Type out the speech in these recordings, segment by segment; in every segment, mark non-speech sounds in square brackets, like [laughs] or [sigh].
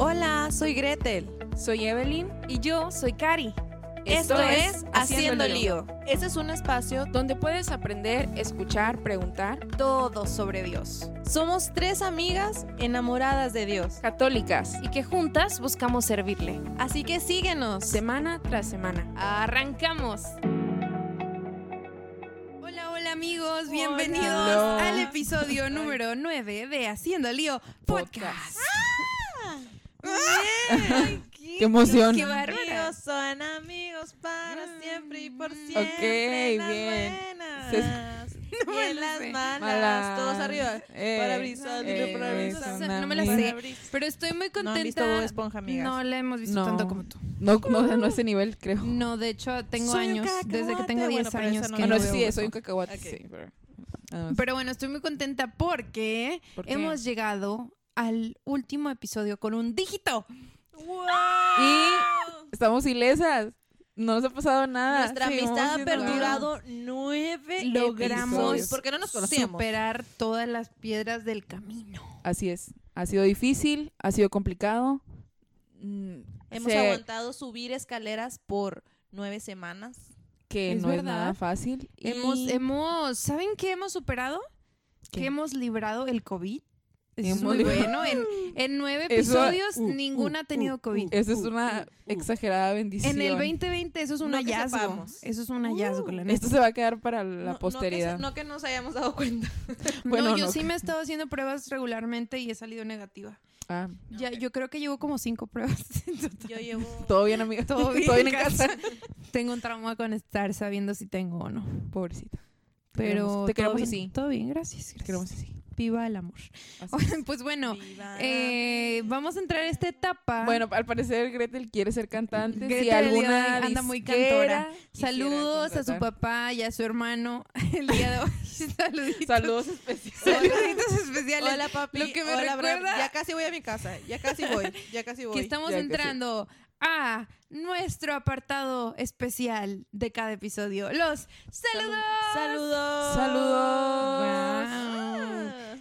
Hola, soy Gretel. Soy Evelyn Y yo soy Cari. Esto, es Haciendo Lío. Este es un espacio donde puedes aprender, escuchar, preguntar. todo sobre Dios. Somos tres amigas enamoradas de Dios. Católicas, Y que juntas buscamos servirle. Así que síguenos. semana tras semana. ¡Arrancamos! Hola, hola amigos, bienvenidos Hola. al episodio número 9 de Haciendo Lío Podcast. [laughs] [laughs] Qué emoción. ¡Qué! Amigos son amigos para siempre y por siempre. Ok, en las bien. buenas [laughs] No me las sé. malas. Malas. Todos arriba. Eh, Parabrisas, dile eh, parabrisas. son No me la amigos. sé. Pero estoy muy contenta. No han visto Bob Esponja, amigas. No la hemos visto No. tanto como tú. No, no, no a ese nivel, creo. No, de hecho, tengo Soy años, desde que tengo cacahuate. 10 Bueno, años no que Bueno, no veo sí, soy un cacahuate, Ok. sí, pero... además- Pero bueno, estoy muy contenta porque ¿Por hemos llegado al último episodio con un dígito. ¡Wow! Y estamos ilesas. No nos ha pasado nada. Nuestra amistad ha perdurado nueve Logramos episodios. ¿Por qué no nos conocíamos? Superar todas las piedras del camino. Así es. Ha sido difícil, ha sido complicado. Mm, Hemos aguantado subir escaleras por nueve semanas. que Es no es nada fácil. y- Hemos, hemos, ¿saben qué hemos superado? ¿Qué? Que hemos librado el COVID. Eso es muy bueno. En, [laughs] en nueve Eso- episodios, uh, ninguna uh, ha tenido uh, COVID. Esa es una exagerada bendición. En el 2020 eso es un No hallazgo. Eso es un hallazgo, la neta. Esto se va a quedar para la No- no que posteridad. se- No que, nos hayamos dado cuenta. [laughs] Bueno, no, yo no. sí me he estado haciendo pruebas regularmente y he salido negativa. Ah, Ya, yo creo que llevo como cinco pruebas. [laughs] en total. Yo llevo... todo bien, amiga. Todo bien, en en casa. tengo un trauma con estar sabiendo si tengo o no. Pobrecita. Pero te todo queremos bien, así. Todo bien, gracias. Te gracias. queremos así. Viva el amor. [laughs] Pues bueno, eh, vamos a entrar a esta etapa. Bueno, al parecer Gretel quiere ser cantante. Gretel si alguna anda muy cantora. Saludos a su papá y a su hermano [laughs] el día de hoy. [laughs] Saluditos. Saludos especiales. Saluditos especiales. Hola, papi. Lo que me Hola, recuerda- Ya casi voy a mi casa. Ya casi voy. Ya casi voy. que estamos ya que sí. entrando a nuestro apartado especial de cada episodio. Los saludos. Saludos. Saludos.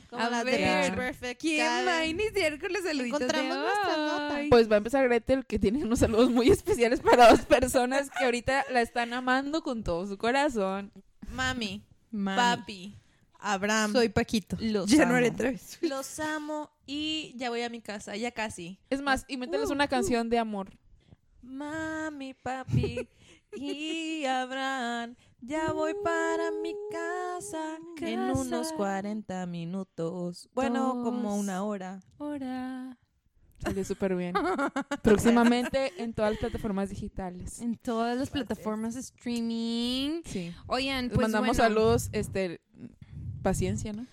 Como A las de ver, Pitch Perfect. ¿Quién Karen. va a iniciar con los saluditos Encontramos de nuestra nota. Pues va a empezar Gretel, que tiene unos saludos muy especiales para dos personas que ahorita la están amando con todo su corazón. Mami, Mami. papi, Abraham. Soy Paquito. Los Ya no haré amo. tres. Los amo y ya voy a mi casa. Ya casi. Es más, invéntales Uh, una canción de amor. Mami, papi y Abraham. Ya voy para mi casa en unos 40 minutos. Bueno, como una hora. Hora. Salió súper bien. [laughs] Próximamente en todas las plataformas digitales. En todas las plataformas de streaming. Sí. Oigan, Les pues mandamos bueno, saludos, este, paciencia, ¿no?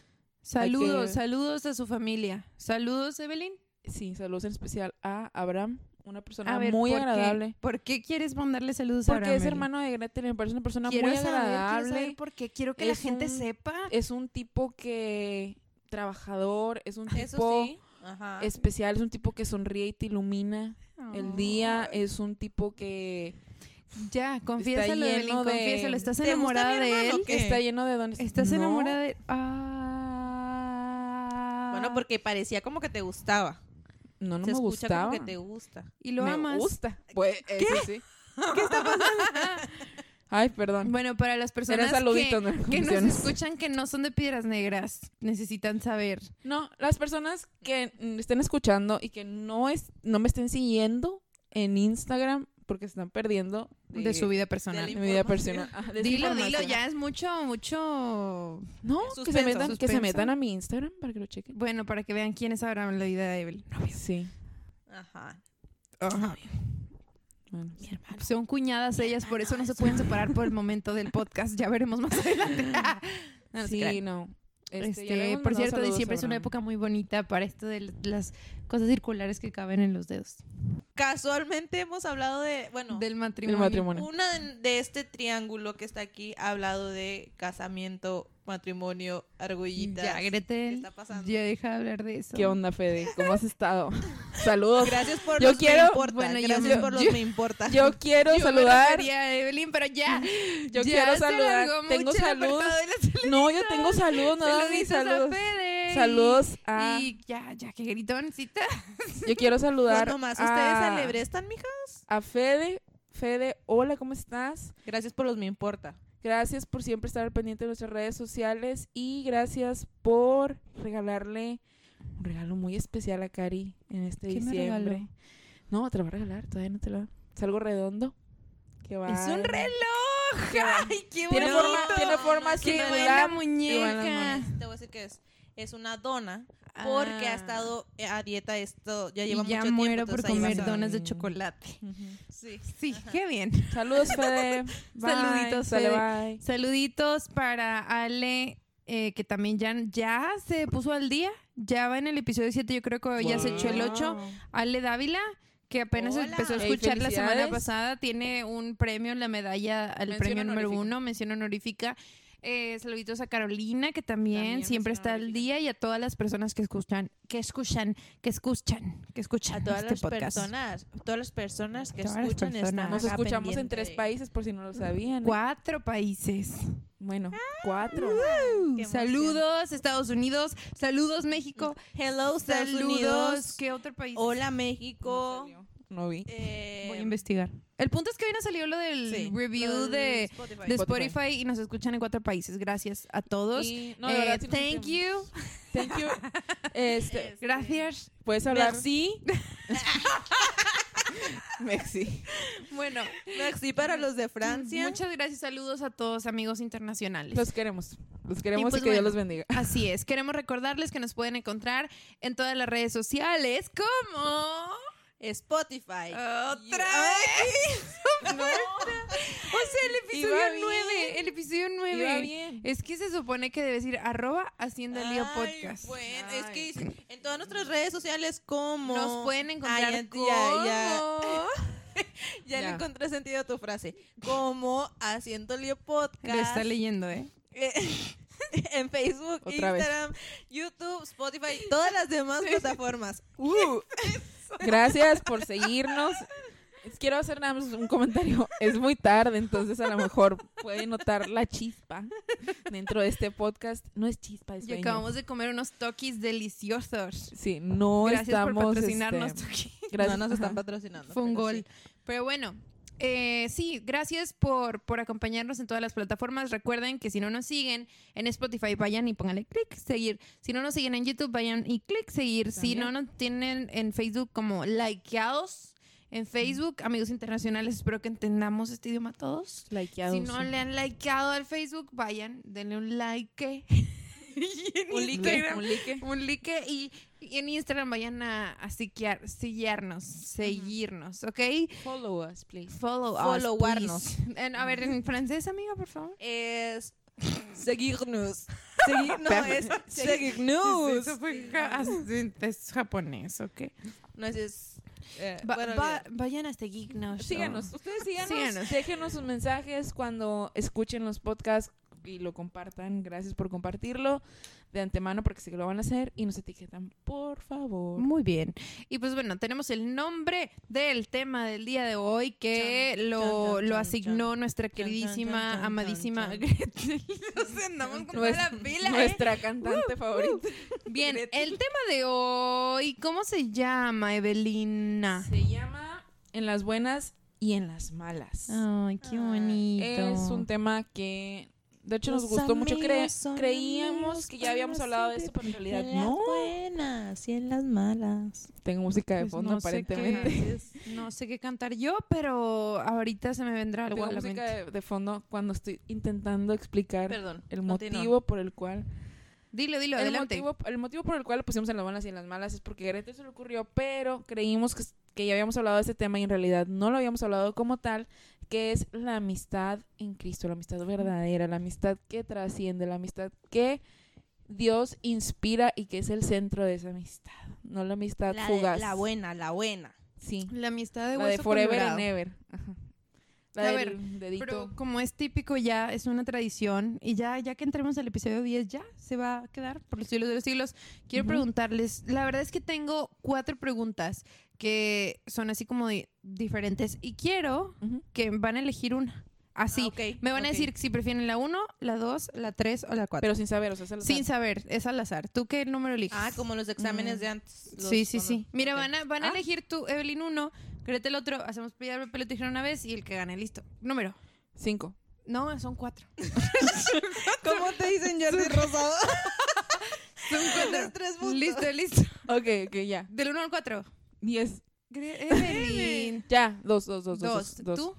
Saludos, que- saludos a su familia. Saludos, Evelyn. Sí, saludos en especial a Abraham, una persona A ver, muy ¿por qué? agradable. ¿Por qué quieres mandarle saludos a Porque es hermano de Gretel, me parece una persona Quiero muy saber, quiero agradable. saber por qué. Quiero que la gente un- sepa. Es un tipo que trabajador, es un tipo Eso sí. Ajá. especial, es un tipo que sonríe y te ilumina el día, es un tipo que Ya, confiésalo, lleno Evelyn, de- confiésalo. ¿Estás ¿Te gusta enamorada de él? está lleno de dones. ¿Estás No, enamorada de Ah. Bueno, porque parecía como que te gustaba. No, no Se me escucha gustaba. como que te gusta. Y lo me amas. gusta. Pues, eso sí. ¿Qué está pasando? [laughs] Ay, perdón. Bueno, para las personas que, no que nos escuchan que no son de piedras negras, necesitan saber. No, las personas que estén escuchando y que no es no me estén siguiendo en Instagram porque están perdiendo De su vida personal. de mi vida personal. Ajá, [laughs] de su Dilo, dilo, ya es mucho, mucho. No, que se Suspenso, metan, que se metan a mi Instagram para que lo chequen. Bueno, para que vean quiénes sabrán en la vida de Evelyn. Sí. Ajá. Bueno, sí. Son cuñadas ellas, por eso no se pueden separar por el momento del podcast. Ya veremos más [laughs] adelante. No, Sí, no. Este, hemos por cierto, diciembre es una época muy bonita para esto de las cosas circulares que caben en los dedos. Casualmente hemos hablado de, bueno, Del Del matrimonio. matrimonio. una de, de este triángulo que está aquí ha hablado de casamiento, matrimonio, argollitas. Ya, ¿Qué Gretel. está pasando? Ya deja de hablar de eso. ¿Qué onda, Fede? ¿Cómo has estado? [laughs] Saludos. Gracias por Yo los quiero- me importa. bueno, yo- Gracias yo- por los yo- me importa. Yo quiero Yo saludar. a Evelyn, pero ya. Yo ya quiero saludar. Tengo saludos. No, yo tengo saludos, no da mis Saluditos a saludos. Fede. Saludos a... Y ya, ya, qué gritoncita. Yo quiero saludar ¿Cuándo más a, ustedes celebrestan, mijas? a Fede. Fede, hola, ¿cómo estás? Gracias por los me importa. Gracias por siempre estar al pendiente de nuestras redes sociales y gracias por regalarle un regalo muy especial a Cari en este ¿Qué me diciembre. regaló? No, te lo va a regalar, todavía no te lo Es algo redondo. Que va Es un reloj. Ay, qué Tiene bonito. forma, tiene forma Qué buena muñeca. Te voy a decir que es, es una dona porque ha Ah. estado eh, a dieta esto, ya Y lleva ya mucho tiempo. muero por comer a- donas de chocolate. Sí. Sí, qué bien. Saludos, Fede. [laughs] Bye. Saluditos, Fede. bye. Saluditos para Ale, eh, que también ya, ya se puso al día. Ya va en el episodio 7, yo creo que ya se echó el 8. Wow. Ale Dávila, que apenas Hola. empezó a escuchar la semana pasada, tiene un premio, la medalla al Mención premio número uno, mención honorífica. Eh, saluditos a Carolina, que también, También siempre está al día, y a todas las personas que escuchan, que escuchan, que escuchan, que escuchan A todas este las podcast. personas, todas las personas que Todas escuchan personas. están Nos escuchamos en tres países por si no lo sabían. Cuatro países. Bueno, cuatro. Qué emoción. Saludos, Estados Unidos. Saludos, México. Hello, Estados Saludos. Unidos. ¿Qué otro país? Hola, No México. No vi. Eh, Voy a investigar. El punto es que hoy nos salió lo del sí, review lo de, Spotify. de Spotify. Spotify y nos escuchan en cuatro países. Gracias a todos. Y- no, Eh, verdad, sí [laughs] thank you. Thank [laughs] you. Este, Gracias. puedes hablar. Merci. [laughs] Merci. Bueno, Merci para los de Francia. muchas gracias. Saludos a todos, amigos internacionales. Los queremos. Los queremos y, pues que Dios los bendiga. Así es. Queremos recordarles que nos pueden encontrar en todas las redes sociales como... Spotify. ¡Otra Ay, vez! [laughs] No. O sea, el episodio Iba bien. 9. El episodio 9. Iba bien. Es que se supone que debe decir arroba haciendo el lío ay, podcast. Bueno, es que Ay. en todas nuestras redes sociales como Nos pueden encontrar ya- como... ya, ya, ya [laughs] le encontré sentido a tu frase. Como haciendo lío podcast. Lo está leyendo, ¿eh? eh, [laughs] en Facebook, Otra vez. Instagram, YouTube, Spotify, todas las demás plataformas. Uh. [laughs] Gracias por seguirnos. Quiero hacer nada más un comentario. Es muy tarde, entonces a lo mejor pueden notar la chispa dentro de este podcast. No es chispa, es Y sueño. acabamos de comer unos toquis deliciosos. Sí, no Gracias estamos... por patrocinarnos, este, Toki. gracias. no nos están patrocinando. Fue un gol. sí. Pero bueno, eh, sí, gracias por, por acompañarnos en todas las plataformas. Recuerden que si no nos siguen en Spotify, vayan y pónganle clic, seguir. Si no nos siguen en YouTube, vayan y clic, seguir. Si no nos tienen en Facebook como likeados en Facebook, amigos internacionales, espero que entendamos este idioma todos. Likeados, Si no sí. le han likeado al Facebook, vayan, denle un like. [laughs] [laughs] Un like, un like. un like y, y en Instagram vayan a, a seguirnos, ¿ok? Follow us, please. Follow us, Followarnos. please. A ver, en francés, amiga, por favor. Es [laughs] seguirnos. [laughs] Segui- no, es seguirnos. Es japonés, ¿ok? No es... es eh, bueno, vayan a seguirnos. Síganos, ustedes síganos, Síganos. déjenos sus mensajes cuando escuchen los podcasts y lo compartan. Gracias por compartirlo de antemano porque sé que lo van a hacer y nos etiquetan, por favor. Muy bien. Y pues bueno, tenemos el nombre del tema del día de hoy que Chan, lo, chan, lo asignó nuestra queridísima, amadísima Gretel. Nos andamos con Nues- la pila, ¿eh? Nuestra cantante favorita. Bien, el tema de hoy, ¿cómo se llama, Evelina? Se llama En las buenas y en las malas. Ay, qué Ay, bonito. Es un tema que de hecho nos gustó mucho. Cre- creíamos que ya habíamos hablado de esto, pero en realidad En no. las buenas y en las malas. Tengo música de Pues fondo no sé qué- [laughs] aparentemente. No sé qué cantar yo, pero ahorita se me vendrá algo Tengo a la música mente. de, de fondo cuando estoy intentando explicar Perdón. el continúa. motivo por el cual Dilo, dilo, el adelante. motivo, el motivo por el cual lo pusimos en las buenas y en las malas es porque a Gretel se le ocurrió, pero creímos que, que ya habíamos hablado de este tema y en realidad no lo habíamos hablado como tal, que es la amistad en Cristo, la amistad verdadera, la amistad que trasciende, la amistad que Dios inspira y que es el centro de esa amistad, no la amistad La, de- fugaz. la buena, la buena. Sí, La amistad de la de hueso forever colorado. and ever. Ajá. A ver, dedito. pero como es típico ya, es una tradición y ya ya que entremos al episodio 10 ya se va a quedar por los siglos de los siglos. Quiero uh -huh. preguntarles, la verdad es que tengo cuatro preguntas que son así como de diferentes y quiero uh -huh. que van a elegir una. Así. Ah, okay, me van okay. a decir si prefieren la 1, la 2, la 3 o la 4. Pero sin saber, o sea, es al azar. Sin saber, es al azar. ¿Tú qué número eliges? Ah, como los exámenes mm. de antes. Sí, sí, sí. Mira, okay. van a, van a ah. elegir tú, Evelyn 1, Créete el otro, hacemos piedra, papel o tijera una vez y el que gane, listo. Número. Cinco. No, son cuatro. [laughs] ¿Cómo te dicen Jordi Rosado? son cuatro. [laughs] tres puntos. Listo, listo. Ok, ok, ya. Del uno al cuatro. Diez. Evelyn. Ya, dos, dos, dos, dos. Dos. ¿Tú?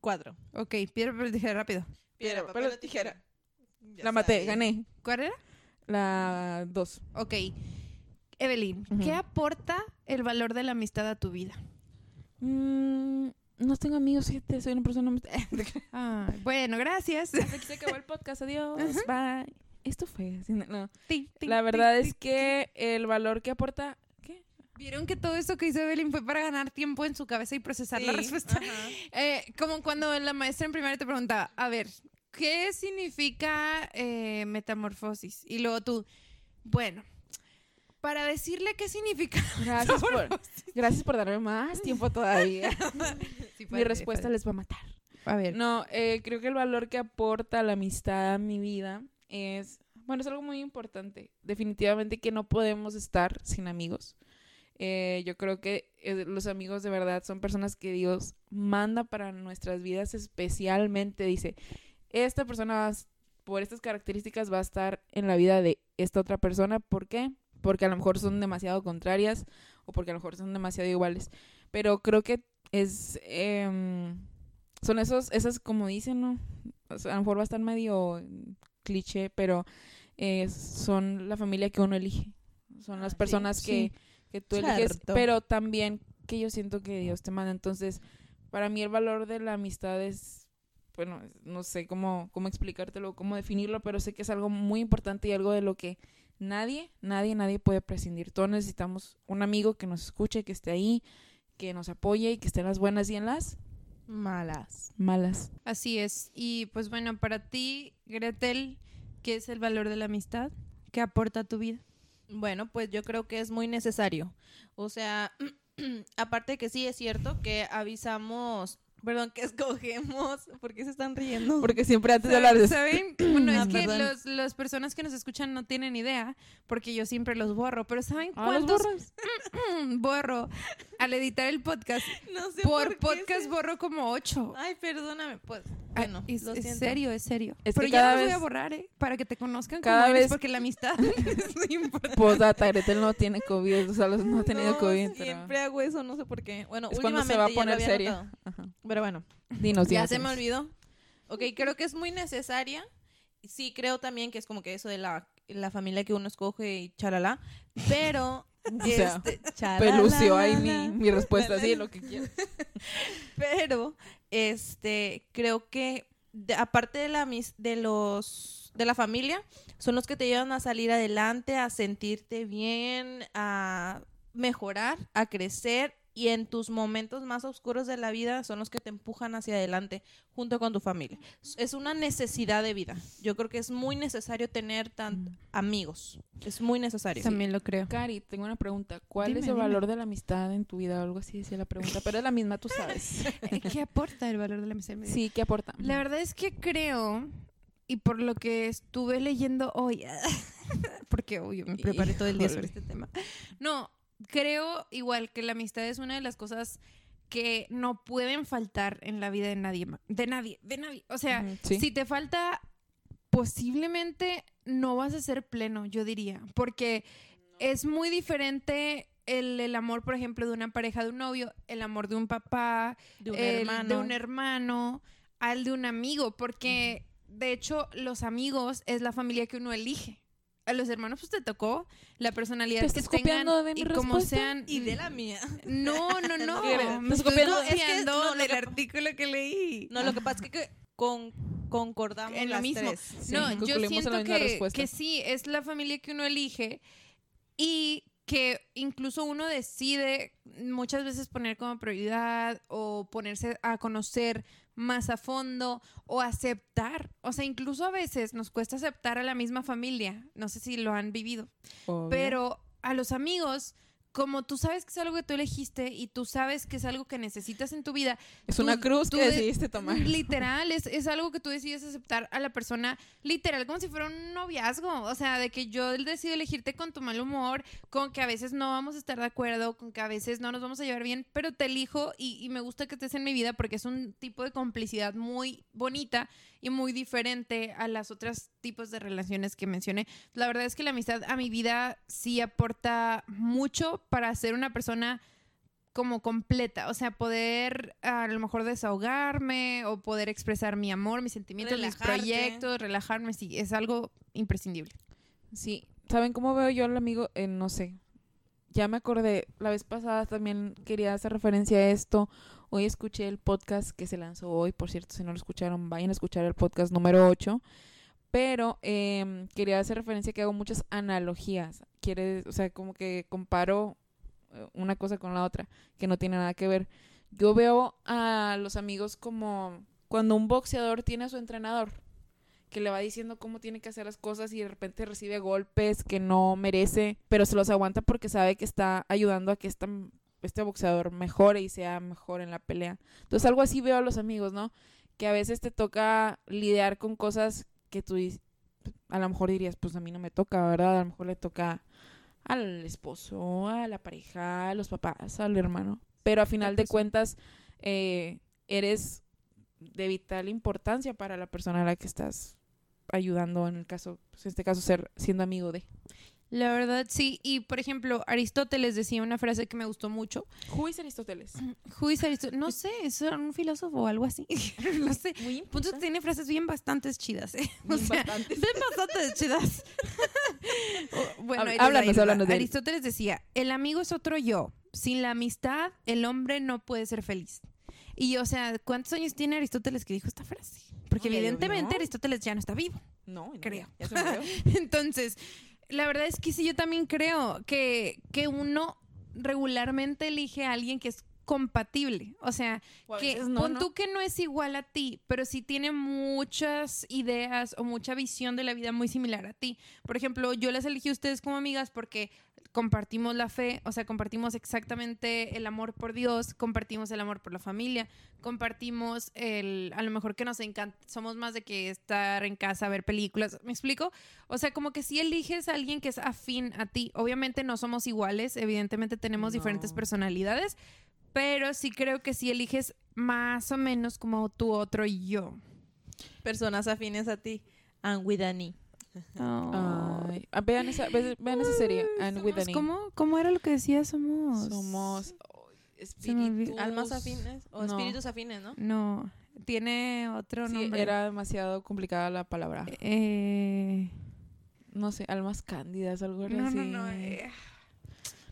Cuatro. Ok, piedra, papel o tijera, rápido. Piedra, papel o tijera. La maté, gané. ¿Cuál era? La dos. Ok. Evelyn, ¿qué aporta el valor de la amistad a tu vida? Mm, no tengo amigos, fíjate, soy una persona... [laughs] Ah, bueno, gracias. Hasta aquí se acabó el podcast, adiós, bye. Esto fue... así, no. La verdad es que el valor que aporta... ¿Qué? ¿Vieron que todo esto que hizo Evelyn fue para ganar tiempo en su cabeza y procesar la respuesta? [laughs] Eh, como cuando la maestra en primaria te preguntaba, a ver, ¿qué significa eh, metamorfosis? Y luego tú, bueno, para decirle qué significa... [laughs] Gracias por, gracias por darme más tiempo todavía. [laughs] Sí, Mi padre, respuesta padre. les va a matar. A ver, No, eh, creo que el valor que aporta la amistad a mi vida es, bueno, es algo muy importante. Definitivamente que no podemos estar sin amigos. Eh, yo creo que eh, los amigos de verdad son personas que Dios manda para nuestras vidas especialmente. Dice, esta persona va por estas características va a estar en la vida de esta otra persona. ¿Por qué? Porque a lo mejor son demasiado contrarias o porque a lo mejor son demasiado iguales. Pero creo que es... em, son esos, esas como dicen, ¿no? O sea, a lo mejor va a estar medio cliché, pero eh, son la familia que uno elige. Son Ah, las sí, personas que, que tú eliges, Cierto. pero también que yo siento que Dios te manda. Entonces, para mí el valor de la amistad es, bueno, no sé cómo, cómo explicártelo, cómo definirlo, pero sé que es algo muy importante y algo de lo que nadie, nadie, nadie puede prescindir. Todos necesitamos un amigo que nos escuche, que esté ahí, que nos apoye y que esté en las buenas y en las Malas. malas. así es. Y pues bueno, para ti, Gretel, ¿qué es el valor de la amistad? ¿Qué aporta a tu vida? Bueno, pues yo creo que es muy necesario. O sea, [clears throat] aparte de que sí es cierto que avisamos, perdón, que escogemos, [laughs] ¿por qué se están riendo? Porque siempre antes de hablar de ¿Saben? Bueno, Ah, es que perdón. los, las personas que nos escuchan no tienen idea, porque yo siempre los borro, pero ¿saben Ah, los cuántos borras. [laughs] borro al editar el podcast? [laughs] no sé Por qué podcast se- borro como ocho. Ay, perdóname, pues. Ay, Bueno, es, lo es siento. serio, es serio. Es pero que ya cada los voy a vez- borrar, ¿eh? Para que te conozcan cada como eres, vez- porque la amistad es muy importante. Gretel no tiene COVID, o sea, los- no ha tenido No, COVID. pero Siempre hago eso, no sé por qué. Bueno, es cuando últimamente se va a ya lo poner había seria. notado. Ajá. Pero bueno, Dinos, ya dinos, se me olvidó. Ok, creo que es muy necesaria. Sí, creo también que es como que eso de la, la familia que uno escoge y charalá. Pero, [laughs] sea, este, Pelucio, ahí mi, mi respuesta, sí, lo que quieras. [laughs] Pero, este, creo que de- aparte de la mis- de los de la familia, son los que te llevan a salir adelante, a sentirte bien, a mejorar, a crecer y en tus momentos más oscuros de la vida son los que te empujan hacia adelante junto con tu familia. Es una necesidad de vida. Yo creo que es muy necesario tener tan amigos. Es muy necesario. También lo creo. Cari, tengo una pregunta. ¿Cuál Dime, es el dime. valor de la amistad en tu vida? Algo así decía la pregunta, pero es la misma, tú sabes. [laughs] ¿Qué aporta el valor de la amistad? Sí, ¿qué aporta? La verdad es que creo, y por lo que estuve leyendo hoy, [laughs] porque hoy me preparé todo el día sobre [laughs] este tema. No, creo igual que la amistad es una de las cosas que no pueden faltar en la vida de nadie De nadie, de nadie. O sea, sí. si te falta, posiblemente no vas a ser pleno, yo diría. Porque es muy diferente el, el amor, por ejemplo, de una pareja, de un novio, el amor de un papá, De un el hermano. de un hermano, al de un amigo, porque de hecho los amigos es la familia que uno elige. A los hermanos pues te tocó la personalidad ¿Te que estás tengan copiando de mi y como sean y de la mía. No, no, [laughs] no. Me ¿Estás estoy copiando? Es que- no, lo del que- artículo que leí. No, lo que pasa es que con, concordamos En lo las mismo. tres. Sí, no, yo siento que, respuesta. que sí, es la familia que uno elige y que incluso uno decide muchas veces poner como prioridad o ponerse a conocer más a fondo o aceptar. O sea, incluso a veces nos cuesta aceptar a la misma familia. No sé si lo han vivido. Obvio. Pero a los amigos, como tú sabes que es algo que tú elegiste y tú sabes que es algo que necesitas en tu vida. Es tú- una cruz que de- decidiste tomar. Literal, es, es algo que tú decides aceptar a la persona, literal, como si fuera un noviazgo. O sea, de que yo decido elegirte con tu mal humor, con que a veces no vamos a estar de acuerdo, con que a veces no nos vamos a llevar bien, pero te elijo y, y me gusta que estés en mi vida porque es un tipo de complicidad muy bonita y muy diferente a las otras tipos de relaciones que mencioné. La verdad es que la amistad a mi vida sí aporta mucho para ser una persona como completa, o sea, poder a lo mejor desahogarme o poder expresar mi amor, mis sentimientos, Relajarte. mis proyectos, relajarme, sí, es algo imprescindible. Sí, ¿saben cómo veo yo al amigo? Eh, no sé. Ya me acordé, la vez pasada también quería hacer referencia a esto. Hoy escuché el podcast que se lanzó hoy, por cierto, si no lo escucharon, vayan a escuchar el podcast número 8. Pero em, quería hacer referencia que hago muchas analogías. Quiere, o sea, como que comparo eh, una cosa con la otra, que no tiene nada que ver. Yo veo a los amigos como cuando un boxeador tiene a su entrenador que le va diciendo cómo tiene que hacer las cosas y de repente recibe golpes que no merece, pero se los aguanta porque sabe que está ayudando a que este boxeador mejore y sea mejor en la pelea. Entonces algo así veo a los amigos, ¿no? Que a veces te toca lidiar con cosas que tú a lo mejor dirías, pues a mí no me toca, ¿verdad? A lo mejor le toca al esposo, a la pareja, a los papás, al hermano. Pero a final de cuentas, eh, eres de vital importancia para la persona a la que estás ayudando, en el caso, pues en este caso, ser siendo amigo de. La verdad, sí. Y, por ejemplo, Aristóteles decía una frase que me gustó mucho. Who is Aristóteles? [clears throat] Who is Aristóteles? No sé, es un filósofo o algo así. [laughs] no sé. Muy Punto que tiene frases bien bastantes chidas, ¿eh? [laughs] O sea, bastante. Ven bastante chidas. [laughs] Bueno, háblanos, háblanos de él. Aristóteles decía, el amigo es otro yo. Sin la amistad, el hombre no puede ser feliz. Y, o sea, ¿cuántos años tiene Aristóteles que dijo esta frase? Porque No, evidentemente. Aristóteles ya no está vivo. No, no, Creo. ya se murió. Entonces, la verdad es que sí, yo también creo que, que uno regularmente elige a alguien que es compatible. O sea, O que veces no, pon ¿no? tú que no es igual a ti, pero sí tiene muchas ideas o mucha visión de la vida muy similar a ti. Por ejemplo, yo las elegí a ustedes como amigas porque compartimos la fe, o sea, compartimos exactamente el amor por Dios, compartimos el amor por la familia, compartimos el, a lo mejor que nos encanta, somos más de que estar en casa, ver películas, ¿me explico? O sea, como que si eliges a alguien que es afín a ti, obviamente no somos iguales, evidentemente tenemos diferentes personalidades, pero sí creo que si eliges más o menos como tu otro yo. Personas afines a ti. And with Ay, ah, vean esa, ve- vean esa serie, And with. ¿cómo, ¿Cómo era lo que decía? Somos... Somos olvidó. espíritus. Almas afines. O No. espíritus afines, ¿no? No, tiene otro Sí, nombre. era demasiado complicada la palabra. Eh, No sé, almas cándidas, algo no, así. no, no. eh,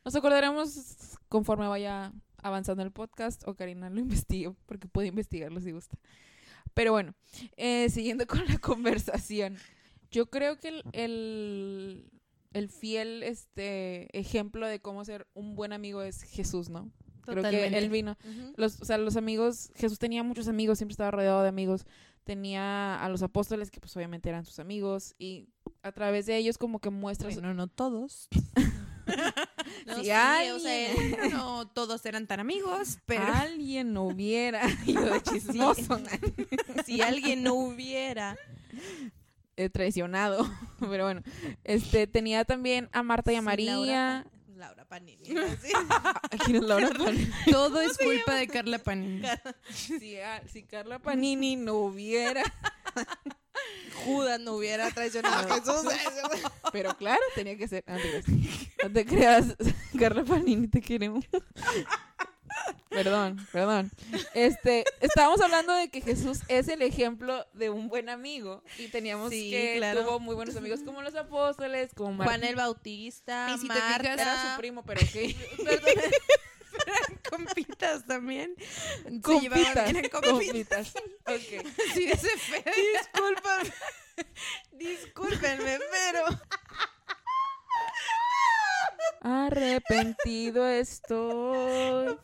Nos acordaremos conforme vaya avanzando el podcast o Karina lo investigue, porque puede investigarlo si gusta. Pero bueno, eh, siguiendo [laughs] con la conversación. Yo creo que el, el, el fiel este ejemplo de cómo ser un buen amigo es Jesús, ¿no? Creo que Totalmente. él vino. Los, o sea, los amigos, Jesús tenía muchos amigos, siempre estaba rodeado de amigos. Tenía a los apóstoles, que pues obviamente eran sus amigos, y a través de ellos como que muestra Bueno, no todos. [laughs] No, Si sí, o sea, alguien- [laughs] No todos eran tan amigos, pero... alguien no hubiera [laughs] ido de chismoso, si alguien no hubiera. Eh, traicionado. [laughs] Pero bueno, este tenía también a Marta y a Sí, María. Laura, Laura Panini. Sí. ¿Quién es Laura Panini? Todo es culpa de Carla Panini. si, a- si Carla Panini no hubiera. [laughs] Judas no hubiera traicionado a Jesús. [laughs] Pero claro, tenía que ser. No te creas, no te creas, Carla Panini, te queremos. Perdón, perdón. Este, estábamos hablando de que Jesús es el ejemplo de un buen amigo y teníamos Sí, que claro. tuvo muy buenos amigos como los apóstoles, como Mar- Juan el Bautista, Y si te Marta. fijas, era su primo, pero que [laughs] Compitas también. Se compitas, llevaban bien en compitas. compitas. Ok. Sí, ese feo. Discúlpame. [laughs] Discúlpenme, pero. Arrepentido estoy.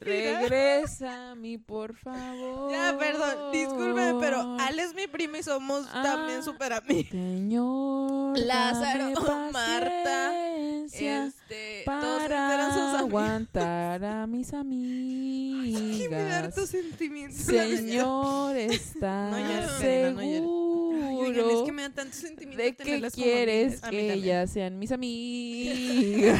Regresa a mí, por favor. Ya, perdón. Discúlpenme, pero Ale es mi prima y somos Ah. también súper amigos. Señor, Lázaro, dame Marta, Este. todos eran para sus amigos. aguantar a mis [laughs] Que me da amigas. harto sentimiento. Señor, [laughs] está No no llores. Oigan, es que me da tanto sentimiento de que quieres. A que ellas sean mis [laughs] amigas.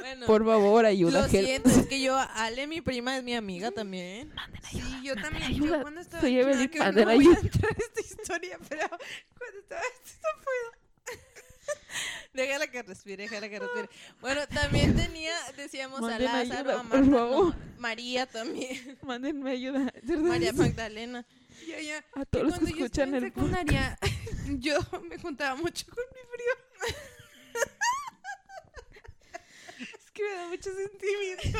Bueno, Por favor, ayuda. lo siento, es que yo, Ale, mi prima, es mi amiga también. Sí, yo también. ayuda. Yo cuando estaba Soy Evelyn, que ver, manden no voy a ayuda. entrar a esta historia, pero cuando estaba no puedo. [laughs] Déjala que respire, déjala que respire. Bueno, también tenía, decíamos a Manden Lázaro, ayuda, a Marta, no, María también, [laughs] Mándenme ayuda. María Magdalena. Ya, ya. A todos los que yo escuchan en el podcast. secundaria, [laughs] yo me juntaba mucho con mi primo. [laughs] es que me da mucho sentimiento.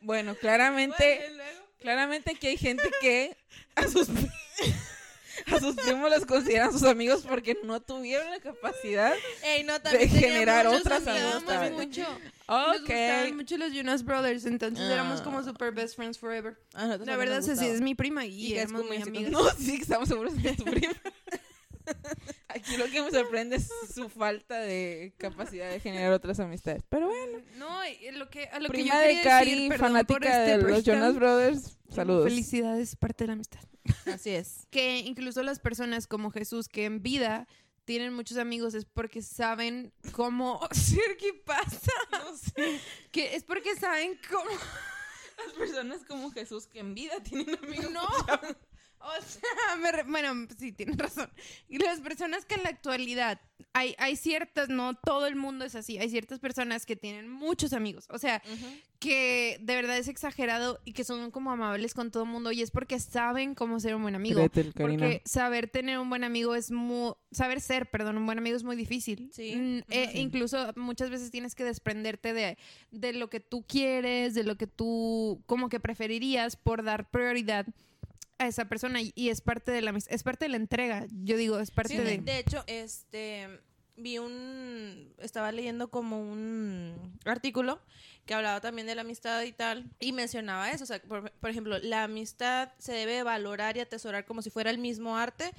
Bueno, claramente, Bueno, y claramente aquí hay gente que a sus [laughs] [laughs] a sus primos los consideran sus amigos porque no tuvieron la capacidad. Ey, no, de generar otras amistades. mucho. Nos gustaban mucho los Jonas Brothers, entonces Ah. éramos como super best friends forever. A nosotros La verdad nos es así, gustaba. es mi prima y, Y éramos muy amigas. No, [laughs] sí, estamos seguros que es tu prima. [laughs] Aquí lo que me sorprende es su falta de capacidad de generar otras amistades. Pero bueno, No, lo que, a lo que prima yo de Cari, decir, fanática este de los. Jonas Brothers. Saludos. Felicidades, parte de la amistad. Así es. [laughs] Que incluso las personas como Jesús que en vida tienen muchos amigos es porque saben cómo... [laughs] ¿Qué pasa? No sé. [laughs] Que es porque saben cómo... Las personas como Jesús que en vida tienen amigos. No. O sea, me re- bueno, sí, tienes razón. Y las personas que en la actualidad, hay, hay ciertas, no todo el mundo es así, hay ciertas personas que tienen muchos amigos. O sea, que de verdad es exagerado y que son como amables con todo el mundo y es porque saben cómo ser un buen amigo. Porque saber tener un buen amigo es muy... Saber ser, perdón, un buen amigo es muy difícil. Sí. Mm, eh, Sí. Incluso muchas veces tienes que desprenderte de, de lo que tú quieres, de lo que tú como que preferirías por dar prioridad a esa persona y, y es parte de la es parte de la entrega yo digo es parte Sí, de, de, de hecho, este vi un estaba leyendo como un artículo que hablaba también de la amistad y tal y mencionaba eso, o sea, por, por ejemplo, la amistad se debe valorar y atesorar como si fuera el mismo arte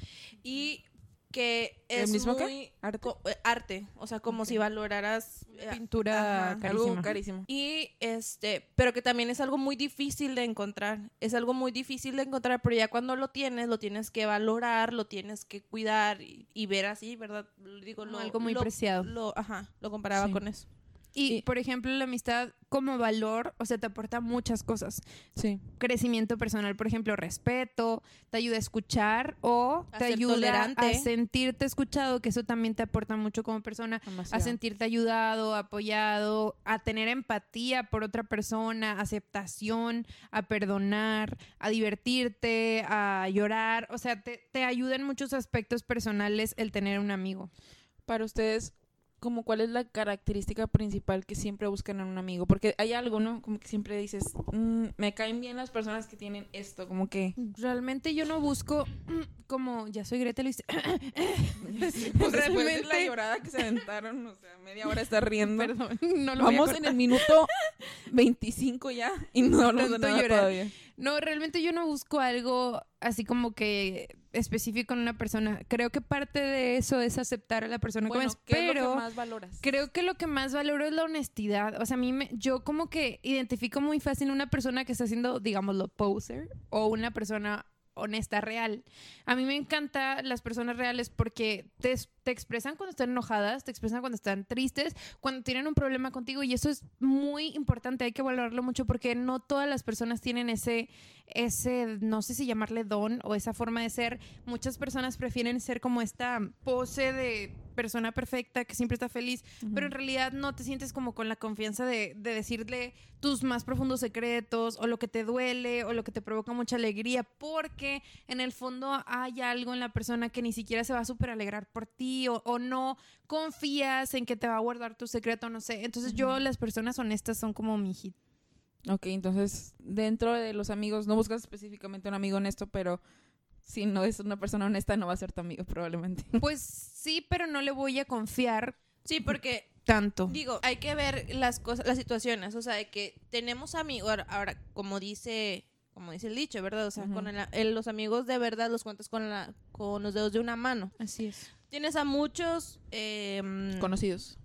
y que ¿El es mismo muy? Arte. eh, arte, o sea, como si valoraras eh, pintura Ajá. carísima. Algo carísimo. y este, pero que también es algo muy difícil de encontrar. Es algo muy difícil de encontrar, pero ya cuando lo tienes, lo tienes que valorar, lo tienes que cuidar y, y ver así, ¿verdad? Digo, Como lo- algo muy lo- preciado. Lo, ajá, lo comparaba Sí. con eso. Y, Y- por ejemplo la amistad como valor o sea te aporta muchas cosas Sí. crecimiento personal por ejemplo respeto te ayuda a escuchar o A te ayuda tolerante. a sentirte escuchado que eso también te aporta mucho como persona a sentirte ayudado, apoyado, a tener empatía por otra persona, aceptación, a perdonar, a divertirte, a llorar. O sea, te, te ayuda en muchos aspectos personales el tener un amigo. Para ustedes, como cuál es la característica principal que siempre buscan en un amigo? Porque hay algo, ¿no? Como que siempre dices, "Mm, me caen bien las personas que tienen esto, como que... Realmente yo no busco como, ya soy Gretel, ¿viste? [laughs] Pues después de la Realmente- llorada que se aventaron, o sea, media hora está riendo. [laughs] Perdón, no lo voy a Vamos en el minuto 25 ya y no hablamos de nada todavía. No, realmente yo no busco algo así como que específico en una persona. Creo que parte de eso es aceptar a la persona como es, ¿qué es lo pero que más valoras? creo que lo que más valoro es la honestidad. O sea, a mí me, yo como que identifico muy fácil una persona que está haciendo, digámoslo, poser o una persona honesta, real. A mí me encantan las personas reales porque te, te expresan cuando están enojadas, te expresan cuando están tristes, cuando tienen un problema contigo y eso es muy importante, hay que valorarlo mucho porque no todas las personas tienen ese, ese, no sé si llamarle don o esa forma de ser. Muchas personas prefieren ser como esta pose de persona perfecta que siempre está feliz, pero en realidad no te sientes como con la confianza de, de decirle tus más profundos secretos o lo que te duele o lo que te provoca mucha alegría, porque en el fondo hay algo en la persona que ni siquiera se va a súper alegrar por ti o, o no confías en que te va a guardar tu secreto, no sé. Entonces yo, las personas honestas son como mi hit. Ok, entonces dentro de los amigos, no buscas específicamente un amigo honesto, pero si no es una persona honesta no va a ser tu amigo probablemente. [laughs] Pues sí, pero no le voy a confiar Sí, porque tanto. Digo, hay que ver las cosas, las situaciones, o sea, de que tenemos amigos, ahora, ahora, como dice, como dice el dicho, ¿verdad? O sea, con el- el- los amigos de verdad los cuentas con la, con los dedos de una mano. Así es. Tienes a muchos eh, Conocidos.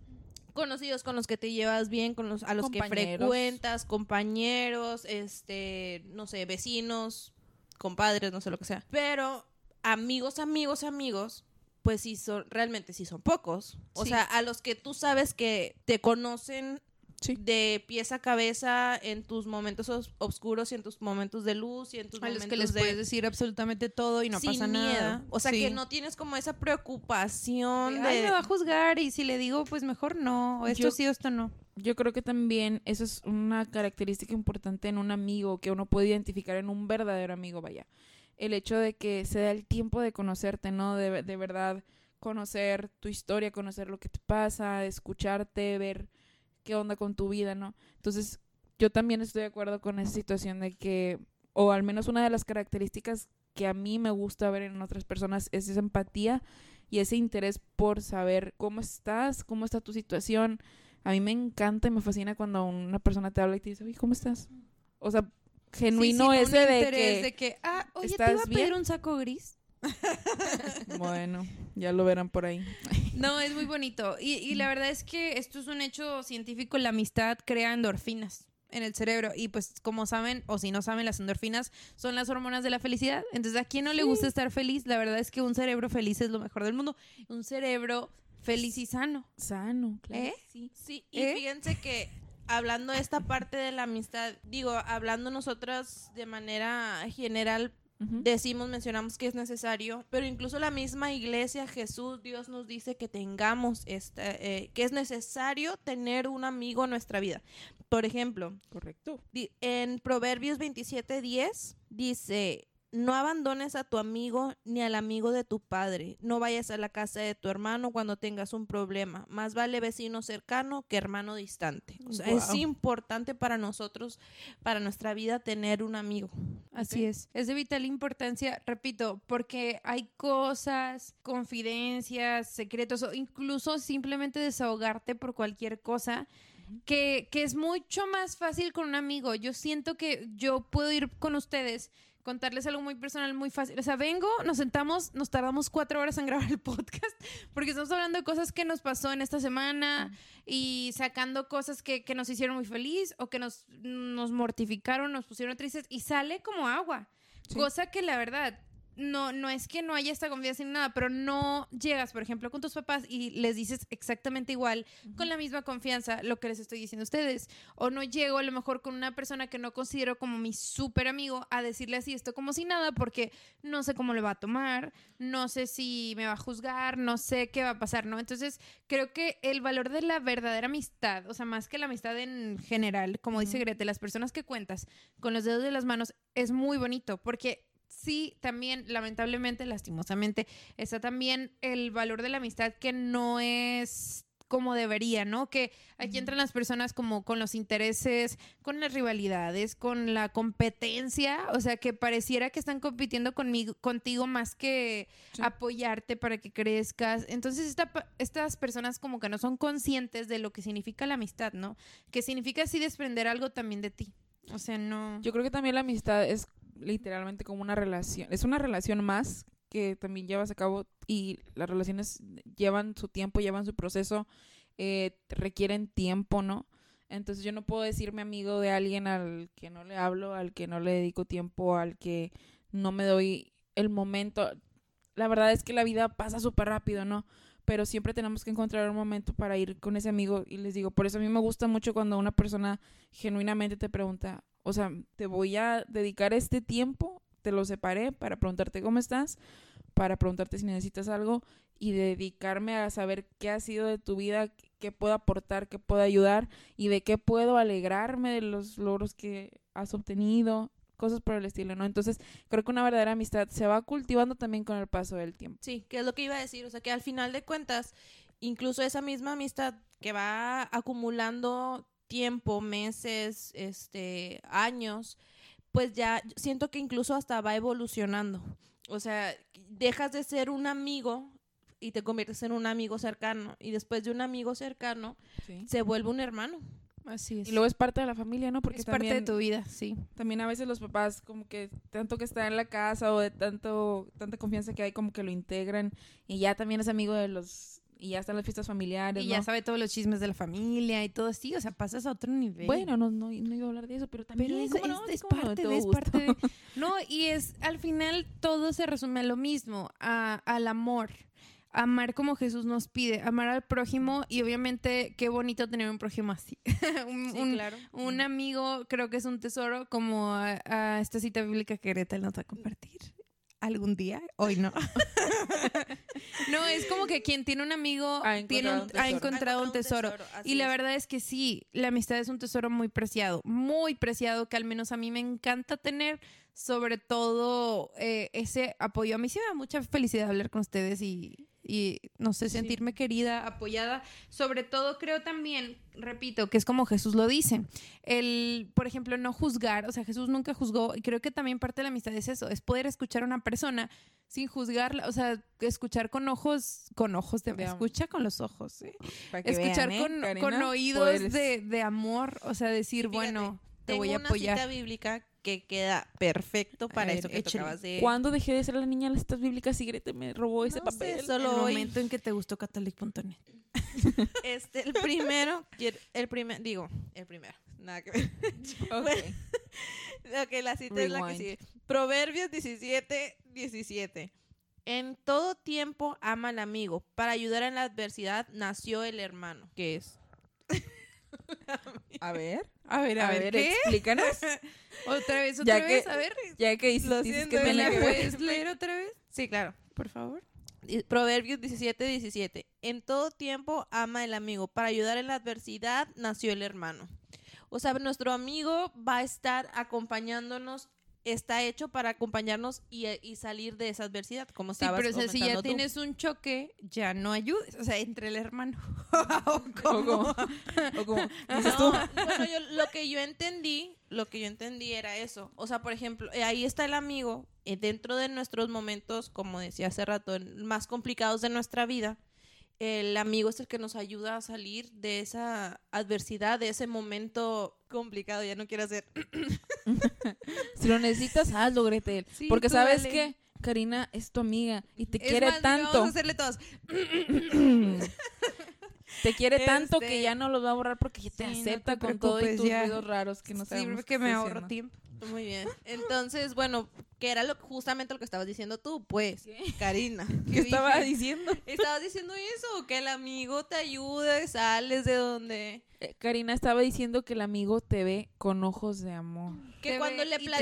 conocidos con los que te llevas bien, con los a los que Compañeros. frecuentas, compañeros, este, no sé, vecinos, compadres, no sé lo que sea. Pero amigos, amigos, amigos, pues sí son realmente sí son pocos. O Sí. sea, a los que tú sabes que te conocen Sí. de pies a cabeza en tus momentos os- oscuros y en tus momentos de luz y en tus A los momentos que les de puedes decir absolutamente todo y no sin pasa miedo. nada. O sea, Sí. que no tienes como esa preocupación de Ay, me va a juzgar y si le digo, pues mejor no. O esto Yo- sí o esto no. Yo creo que también eso es una característica importante en un amigo que uno puede identificar en un verdadero amigo, vaya. El hecho de que se da el tiempo de conocerte, ¿no? De, de verdad conocer tu historia, conocer lo que te pasa, escucharte, ver qué onda con tu vida, ¿no? Entonces, yo también estoy de acuerdo con esa situación de que, o al menos una de las características que a mí me gusta ver en otras personas es esa empatía y ese interés por saber cómo estás, cómo está tu situación, a mí me encanta y me fascina cuando una persona te habla y te dice, oye, ¿cómo estás? O sea, genuino Sí, ese de interés que, de que, ah, oye, te ¿estás iba a pedir bien? un saco gris. [laughs] bueno, ya lo verán por ahí. No, es muy bonito. Y, y la verdad es que esto es un hecho científico. La amistad crea endorfinas en el cerebro. Y pues, como saben, o si no saben, las endorfinas son las hormonas de la felicidad. Entonces, ¿a quién no le gusta estar feliz? La verdad es que un cerebro feliz es lo mejor del mundo. Un cerebro feliz y sano. Sano, claro. ¿Eh? Sí. Sí, y ¿Eh? fíjense que hablando de esta parte de la amistad, digo, hablando nosotras de manera general, Decimos, mencionamos que es necesario, pero incluso la misma iglesia, Jesús, Dios nos dice que tengamos esta, eh, que es necesario tener un amigo en nuestra vida. Por ejemplo, Correcto. En Proverbios 27:10 dice, no abandones a tu amigo ni al amigo de tu padre, no vayas a la casa de tu hermano cuando tengas un problema, más vale vecino cercano que hermano distante. O sea, es importante para nosotros, para nuestra vida, tener un amigo. Así es. Es de vital importancia, repito, porque hay cosas, confidencias, secretos o incluso simplemente desahogarte por cualquier cosa que, que es mucho más fácil con un amigo. Yo siento que yo puedo ir con ustedes, contarles algo muy personal, muy fácil. O sea, vengo, nos sentamos, nos tardamos cuatro horas en grabar el podcast [laughs] porque estamos hablando de cosas que nos pasó en esta semana y sacando cosas que, que nos hicieron muy feliz o que nos, nos mortificaron, nos pusieron tristes y sale como agua. Sí. Cosa que la verdad, no, no es que no haya esta confianza ni nada, pero no llegas, por ejemplo, con tus papás y les dices exactamente igual, con la misma confianza, lo que les estoy diciendo a ustedes. O no llego a lo mejor con una persona que no considero como mi súper amigo a decirle así esto como si nada, porque no sé cómo le va a tomar, no sé si me va a juzgar, no sé qué va a pasar, ¿no? Entonces, creo que el valor de la verdadera amistad, o sea, más que la amistad en general, como dice. Grete, las personas que cuentas con los dedos de las manos, es muy bonito, porque sí, también, lamentablemente, lastimosamente, está también el valor de la amistad que no es como debería, ¿no? Que aquí entran las personas como con los intereses, con las rivalidades, con la competencia, o sea, que pareciera que están compitiendo conmigo, contigo más que Sí. apoyarte para que crezcas. Entonces, esta estas personas como que no son conscientes de lo que significa la amistad, ¿no? Que significa así desprender algo también de ti. O sea, no... Yo creo que también la amistad es literalmente como una relación. Es una relación más que también llevas a cabo y las relaciones llevan su tiempo, llevan su proceso, eh, requieren tiempo, ¿no? Entonces yo no puedo decirme amigo de alguien al que no le hablo, al que no le dedico tiempo, al que no me doy el momento. La verdad es que la vida pasa súper rápido, ¿no? Pero siempre tenemos que encontrar un momento para ir con ese amigo y les digo, por eso a mí me gusta mucho cuando una persona genuinamente te pregunta, o sea, te voy a dedicar este tiempo, te lo separé para preguntarte cómo estás, para preguntarte si necesitas algo y dedicarme a saber qué ha sido de tu vida, qué puedo aportar, qué puedo ayudar y de qué puedo alegrarme de los logros que has obtenido, cosas por el estilo, ¿no? Entonces, creo que una verdadera amistad se va cultivando también con el paso del tiempo. Sí, que es lo que iba a decir. O sea, que al final de cuentas, incluso esa misma amistad que va acumulando tiempo, meses, este, años, pues ya siento que incluso hasta va evolucionando. O sea, dejas de ser un amigo y te conviertes en un amigo cercano. Y después de un amigo cercano, se vuelve un hermano. Así es. Y luego es parte de la familia, ¿no? Porque es parte de tu vida, sí. También a veces los papás como que tanto que está en la casa o de tanto tanta confianza que hay como que lo integran y ya también es amigo de los y ya están las fiestas familiares, Y ¿no? ya sabe todos los chismes de la familia y todo así, o sea, pasas a otro nivel. Bueno, no, no, no iba a hablar de eso, pero también pero es, es- es parte de, es parte de- No, y es, al final todo se resume a lo mismo, a- al amor. Amar como Jesús nos pide, amar al prójimo y obviamente qué bonito tener un prójimo así. [laughs] un, Sí, un- claro. un amigo creo que es un tesoro como a, a esta cita bíblica que Greta nos va a compartir algún día, hoy no. [laughs] no, es como que quien tiene un amigo Ha tiene un- encontrado un ha tesoro. encontrado un tesoro. Y la verdad es que sí, la amistad es un tesoro muy preciado, muy preciado que al menos a mí me encanta tener, sobre todo eh, ese apoyo. A mí sí me da mucha felicidad hablar con ustedes y, y, no sé, Sí. sentirme querida, apoyada. Sobre todo creo también, repito, que es como Jesús lo dice, el, por ejemplo, no juzgar, o sea, Jesús nunca juzgó y creo que también parte de la amistad es eso, es poder escuchar a una persona sin juzgarla, o sea, escuchar con ojos, con ojos de, amor. escucha con los ojos, ¿eh? Escuchar vean, ¿eh, con, Karina? con oídos de, de amor, o sea, decir, Fíjate, bueno, te Tengo voy a una apoyar. cita bíblica que queda perfecto para ver, eso que échale. acabas de... ¿Cuándo dejé de ser la niña de las citas bíblicas y Grete me robó ese No sé, papel? solo el hoy. momento en que te gustó catholic.net. [laughs] Este, el primero, el primer, digo, el primero, nada que ver. [laughs] Ok. [laughs] Ok, la cita es la que sigue. Proverbios 17, 17. En todo tiempo ama al amigo. Para ayudar en la adversidad nació el hermano. ¿Qué es? A ver, A ver, a, ver, explícanos. [laughs] Otra vez, otra Ya vez, que- a ver. Ya que dices, Lo dices que ¿me la. ¿Puedes leer otra vez? Sí, claro. Por favor. Proverbios 17, 17. En todo tiempo ama el amigo. Para ayudar en la adversidad nació el hermano. O sea, nuestro amigo va a estar acompañándonos, está hecho para acompañarnos y, y salir de esa adversidad, como Sí, estabas pero o sea, si ya tú. tienes un choque, ya no ayudes. O sea, entre el hermano. [laughs] O [laughs] como, o como dices No, bueno, yo, lo que yo entendí, lo que yo entendí era eso. O sea, por ejemplo, eh, ahí está el amigo, eh, dentro de nuestros momentos, como decía hace rato, más complicados de nuestra vida, el amigo es el que nos ayuda a salir de esa adversidad, de ese momento complicado, ya no quiero hacer. [laughs] Si lo necesitas, hazlo, Gretel. Sí, Porque sabes dale. que Karina es tu amiga y te Es quiere más, tanto. Vamos a hacerle todos. [clears throat] [clears throat] [laughs] te quiere tanto Este- que ya no los va a borrar porque ya te Sí, no acepta te con todo y tus ya. ruidos raros que no Sí, sabemos porque qué me ahorro tiempo. Muy bien. Entonces, bueno, que era lo, justamente lo que estabas diciendo tú, pues, ¿Qué? Karina. [laughs] ¿Qué estaba diciendo? Estabas diciendo eso, que el amigo te ayude, sales de donde... Eh, Karina estaba diciendo que el amigo te ve con ojos de amor. Que Te cuando le platicas,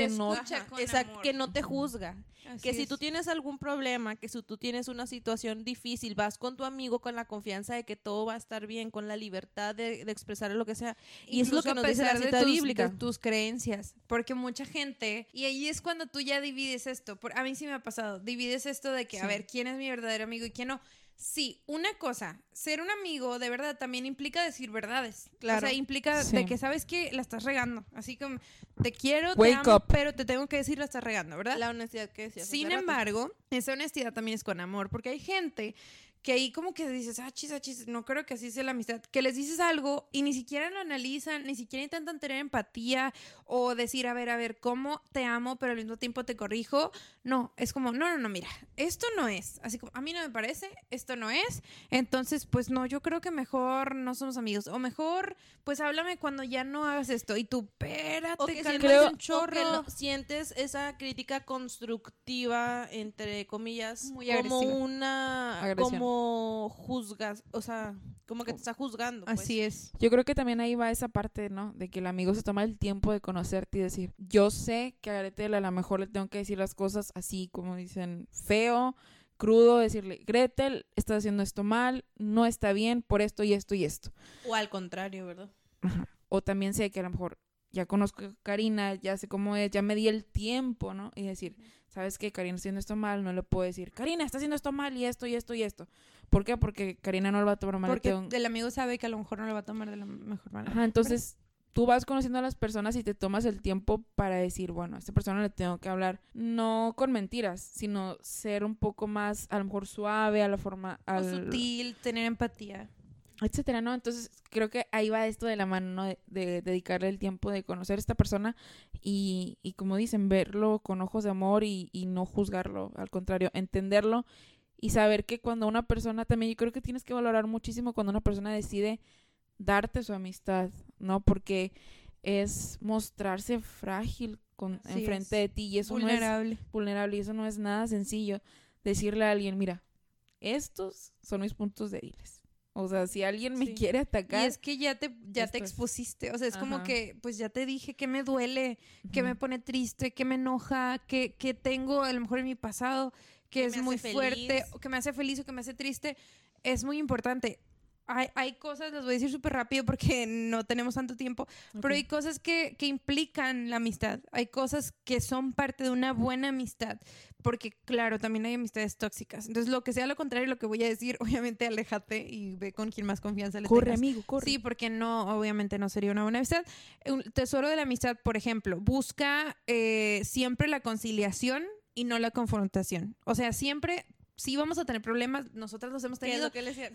que no te juzga. Así que si es. tú tienes algún problema, que si tú tienes una situación difícil, vas con tu amigo con la confianza de que todo va a estar bien, con la libertad de, de expresar lo que sea. Y es lo Incluso que nos dice la de cita tus- bíblica. de tus creencias. Porque mucha gente, y ahí es cuando tú ya divides esto. Por, a mí sí me ha pasado. Divides esto de que, a ver, quién es mi verdadero amigo y quién no. Sí, una cosa, ser un amigo de verdad también implica decir verdades. Claro. O sea, implica Sí. de que sabes que la estás regando. Así como, te quiero, Wake te amo, up. pero te tengo que decir la estás regando, ¿verdad? La honestidad que decías. Sin rato. embargo, esa honestidad también es con amor, porque hay gente que ahí como que dices, ah, chis, ah, chis, no creo que así sea la amistad, que les dices algo y ni siquiera lo analizan, ni siquiera intentan tener empatía o decir, a ver, a ver, ¿cómo te amo, pero al mismo tiempo te corrijo? No, es como, no, no, no, mira, esto no es, así como, a mí no me parece, esto no es, entonces, pues no, yo creo que mejor no somos amigos, o mejor, pues háblame cuando ya no hagas esto, y tú, espérate, O que sientes, un o chorro. que lo- sientes esa crítica constructiva, entre comillas, Muy como agresiva. una, Agresión. como juzgas, o sea, como que te está juzgando. pues. Así es. Yo creo que también ahí va esa parte, ¿no? De que el amigo se toma el tiempo de conocerte y decir, yo sé que a Gretel a lo mejor le tengo que decir las cosas así, como dicen, feo, crudo, decirle, Gretel, estás haciendo esto mal, no está bien por esto y esto y esto. O al contrario, ¿verdad? Ajá. O también sé que a lo mejor ya conozco a Karina, ya sé cómo es, ya me di el tiempo, ¿no? Y decir, ¿sabes qué? Karina está haciendo esto mal, no le puedo decir, Karina, está haciendo esto mal y esto y esto y esto. ¿Por qué? Porque Karina no lo va a tomar mal. Porque tengo- el amigo sabe que a lo mejor no lo va a tomar de la mejor manera. Ajá, entonces tú vas conociendo a las personas y te tomas el tiempo para decir, bueno, a esta persona le tengo que hablar no con mentiras, sino ser un poco más, a lo mejor suave, a la forma, O sutil, tener empatía. Etcétera, ¿no? Entonces creo que ahí va esto de la mano, ¿no? De, de dedicarle el tiempo de conocer a esta persona y, y como dicen, verlo con ojos de amor y, y no juzgarlo, al contrario, entenderlo y saber que cuando una persona también, yo creo que tienes que valorar muchísimo cuando una persona decide darte su amistad, ¿no? Porque es mostrarse frágil con, Así enfrente es. de ti y eso no es Vulnerable. vulnerable y eso no es nada sencillo decirle a alguien, mira, estos son mis puntos débiles. O sea, si alguien me Sí. quiere Y atacar, es que ya te, ya te expusiste. O sea, es como que, pues ya te dije que me duele, que me pone triste, que me enoja, que, que tengo a lo mejor en mi pasado, que, Que es muy fuerte, feliz. o que me hace feliz o que me hace triste. Es muy importante. Hay, hay cosas, las voy a decir súper rápido porque [laughs] no tenemos tanto tiempo, pero hay cosas que, que implican la amistad. Hay cosas que son parte de una buena amistad. Porque, claro, también hay amistades tóxicas. Entonces, lo que sea lo contrario, lo que voy a decir, [laughs] obviamente, aléjate y ve con quien más confianza le corre, tengas. amigo, corre. Sí, porque no, obviamente no sería una buena amistad. Un tesoro de la amistad, por ejemplo, busca eh, siempre la conciliación y no la confrontación. O sea, siempre, sí vamos a tener problemas, nosotras los hemos tenido,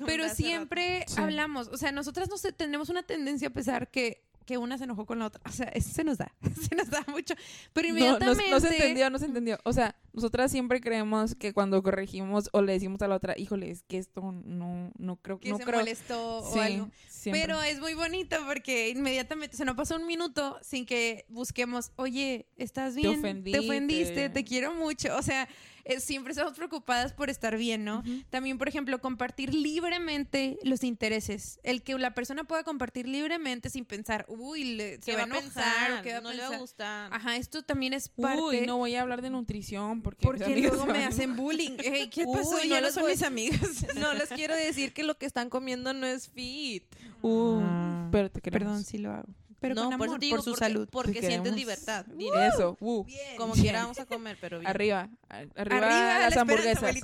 pero siempre Sí. hablamos. O sea, nosotras no sé, tenemos una tendencia a pensar que, que una se enojó con la otra. O sea, eso se nos da, [laughs] se nos da mucho. Pero No, no, inmediatamente... no se entendió, no se entendió. O sea, nosotras siempre creemos que cuando corregimos o le decimos a la otra, híjole, es que esto no, no creo, que no se creo. molestó Sí, o algo. siempre. Pero es muy bonito porque inmediatamente se nos pasa un minuto sin que busquemos, oye, ¿estás Te bien? ofendiste. ofendiste, te quiero mucho. O sea, eh, siempre estamos preocupadas por estar bien, ¿no? También, por ejemplo, compartir libremente los intereses. El que la persona pueda compartir libremente sin pensar, uy, le- se ¿Qué va a va a enojar pensar? qué va a no le va a pensar. gustar. Ajá, esto también es parte... Uy, no voy a hablar de nutrición porque, Porque [laughs] luego me hacen bullying. Ey, ¿Qué Uy, pasó? no ya no son voy- mis [laughs] amigas. [laughs] No les quiero decir que lo que están comiendo no es fit. Uh, Ah. pero te queremos. Perdón, sí lo hago. Pero no, con amor, por, eso te digo, por su porque, salud. Porque queremos. libertad. Eso, uh, Como quiera vamos a comer, pero bien. arriba, arriba, Arriba las la hamburguesas.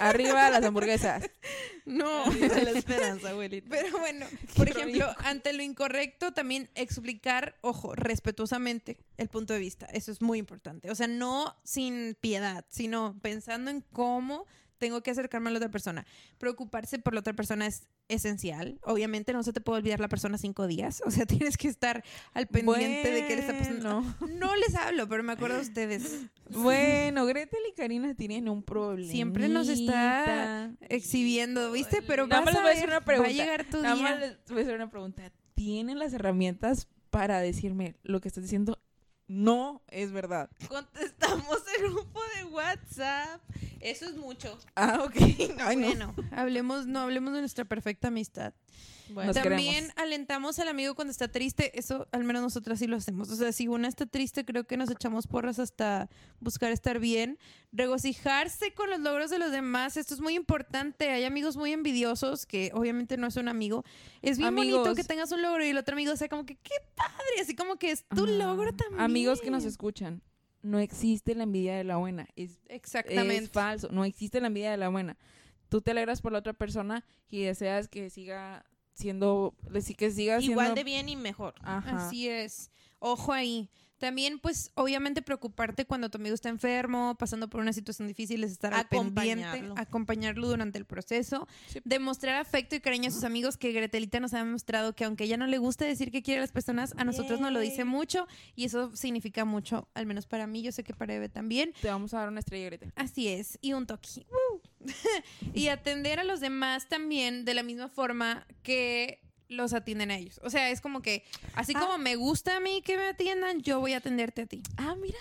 Arriba las hamburguesas. [laughs] No. Arriba la [laughs] esperanza, abuelita. Pero bueno, [laughs] por Qué ejemplo, rico. ante lo incorrecto, también explicar, ojo, respetuosamente el punto de vista. Eso es muy importante. O sea, no sin piedad, sino pensando en cómo tengo que acercarme a la otra persona. Preocuparse por la otra persona es esencial. Obviamente no se te puede olvidar la persona cinco días. [laughs] O sea, tienes que estar al pendiente de qué le está pasando. No les hablo, pero me acuerdo de ustedes. Bueno, Gretel y Karina tienen un problema. Siempre nos está exhibiendo, ¿viste? Pero Nada vas más a voy a ver, una pregunta. va a llegar tu Nada día. más les voy a hacer una pregunta. ¿Tienen las herramientas para decirme lo que estás diciendo no es verdad? Contestamos el grupo de WhatsApp. Eso es mucho. Ah, ok. [laughs] Ay, no. Bueno, hablemos, no hablemos de nuestra perfecta amistad. Bueno, Nos También queremos. alentamos al amigo cuando está triste, eso al menos nosotras sí lo hacemos. O sea, si una está triste, creo que nos echamos porras hasta buscar estar bien. Regocijarse con los logros de los demás, esto es muy importante. Hay amigos muy envidiosos, que obviamente no es un amigo. Es bien bonito que tengas un logro y el otro amigo sea como que, qué padre, así como que es tu Ah, logro también. Amigos que nos escuchan, no existe la envidia de la buena. Es, Exactamente. es falso. No existe la envidia de la buena. Tú te alegras por la otra persona y deseas que siga siendo, que siga siendo... igual de bien y mejor. Ajá. Así es. Ojo ahí. También, pues, obviamente preocuparte cuando tu amigo está enfermo, pasando por una situación difícil, es estar al pendiente, Acompañarlo. durante el proceso, Sí. demostrar afecto y cariño a sus amigos, que Gretelita nos ha demostrado que aunque ella no le gusta decir que quiere a las personas, a nosotros nos lo dice Yay. mucho y eso significa mucho, al menos para mí, yo sé que para Eve también. Te vamos a dar una estrella, Gretel. Así es, y un toque. ¡Woo! [laughs] y atender a los demás también de la misma forma que los atienden a ellos. O sea, es como que, así Ah. como me gusta a mí que me atiendan, yo voy a atenderte a ti. Ah, mira,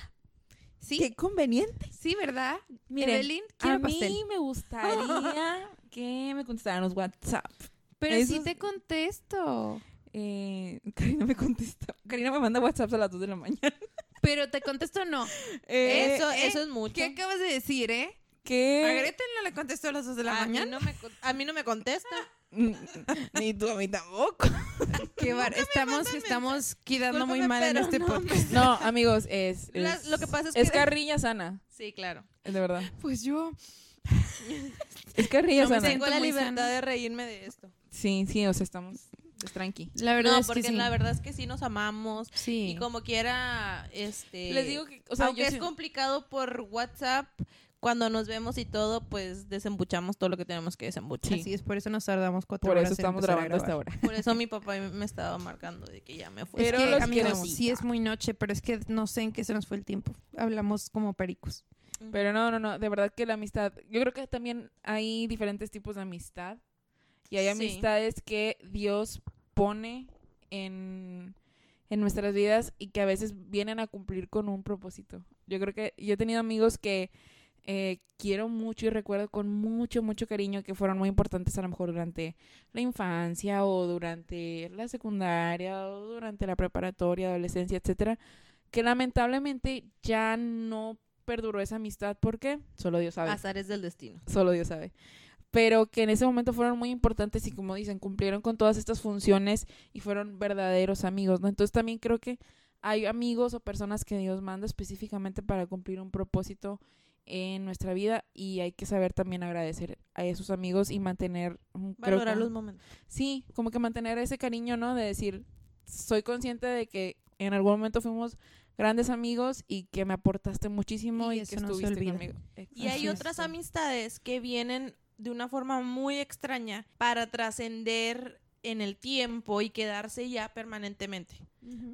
¿Sí? qué conveniente. Sí, ¿verdad? Miren, Evelyn, a mí me gustaría [laughs] que me contestaran los WhatsApp. Pero sí te contesto. Eh, [laughs] Karina me contesta. Karina me manda WhatsApp a las 2 de la mañana. Pero te contesto no. Eh, eso, eh, eso es mucho. ¿Qué acabas de decir, eh? A ¿Qué? Gretel no le contestó a las 2 de la a, mí mañana. no me, a mí no me contesta. [laughs] Ni tú a mí tampoco. [laughs] Qué bar- estamos, estamos quedando muy mal en este no podcast. [laughs] No, amigos, es. La- es- lo que pasa es Es que- carrilla sana. Sí, claro. Es de verdad. Pues yo. Es carrilla No sana. Tengo la libertad sana. de reírme de esto. Sí, sí, o sea, estamos. Es tranqui. La verdad no, es porque que sí. la verdad es que sí nos amamos. Sí. Y como quiera, este... Les digo que. O sea, aunque yo es sí- complicado por WhatsApp, cuando nos vemos y todo, pues desembuchamos todo lo que tenemos que desembuchar. Así es, por eso nos tardamos cuatro Por horas eso en estamos grabando hasta ahora. Por eso mi papá me estaba marcando de que ya me fui. Pero es que, los amigos, queremos. sí es muy noche, pero es que no sé en qué se nos fue el tiempo. Hablamos como pericos. Pero no, no, no, de verdad que la amistad, yo creo que también hay diferentes tipos de amistad y hay Sí. amistades que Dios pone en, en nuestras vidas y que a veces vienen a cumplir con un propósito. Yo creo que yo he tenido amigos que eh, quiero mucho y recuerdo con mucho, mucho cariño que fueron muy importantes a lo mejor durante la infancia o durante la secundaria o durante la preparatoria, adolescencia, etcétera, que lamentablemente ya no perduró esa amistad. ¿Por qué? Solo Dios sabe. Azares del destino. Solo Dios sabe. Pero que en ese momento fueron muy importantes y como dicen, cumplieron con todas estas funciones y fueron verdaderos amigos, ¿no? Entonces también creo que hay amigos o personas que Dios manda específicamente para cumplir un propósito en nuestra vida y hay que saber también agradecer a esos amigos y mantener mm, creo Valorar que- los momentos. Sí, como que mantener ese cariño, ¿no? De decir, soy consciente de que en algún momento fuimos grandes amigos y que me aportaste muchísimo Y y, que no estuviste olvida. conmigo. Y hay Así es. otras amistades que vienen de una forma muy extraña para trascender en el tiempo y quedarse ya permanentemente.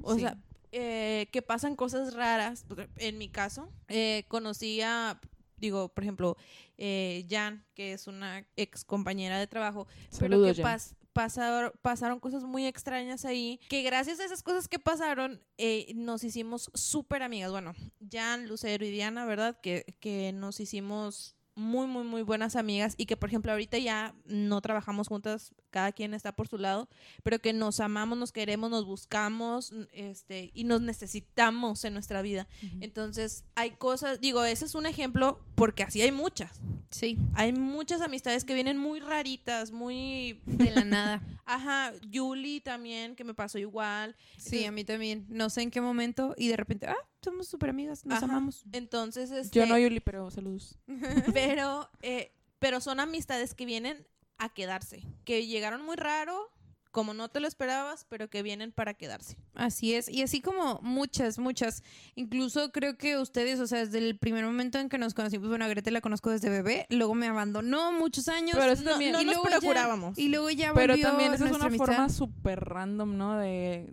O Sí. sea, eh, que pasan cosas raras. En mi caso, eh, conocí a, digo, por ejemplo, eh, Jan, que es una ex compañera de trabajo, pero que pas- pasaron, pasaron cosas muy extrañas ahí, que gracias a esas cosas que pasaron, eh, nos hicimos súper amigas. Bueno, Jan, Lucero y Diana, ¿verdad? Que, que nos hicimos muy, muy, muy buenas amigas y que, por ejemplo, ahorita ya no trabajamos juntas, cada quien está por su lado, pero que nos amamos, nos queremos, nos buscamos este, y nos necesitamos en nuestra vida. Entonces, hay cosas, digo, ese es un ejemplo porque así hay muchas. Sí, Hay muchas amistades que vienen muy raritas, muy... de la nada. [laughs] Ajá, Julie también, que me pasó igual. Sí, a mí también. No sé en qué momento y de repente, ah, somos súper amigas, nos Ajá. amamos. Entonces, este, Yo no, Yuli, pero saludos. [laughs] pero, eh, pero son amistades que vienen a quedarse, que llegaron muy raro, como no te lo esperabas, pero que vienen para quedarse. Así es, y así como muchas, muchas. Incluso creo que ustedes, o sea, desde el primer momento en que nos conocimos, bueno, a Greta la conozco desde bebé, luego me abandonó muchos años. Pero eso No, también- no y nos luego ya- procurábamos. y luego ya Pero volvió también esa es una amistad. forma súper random, ¿no? De,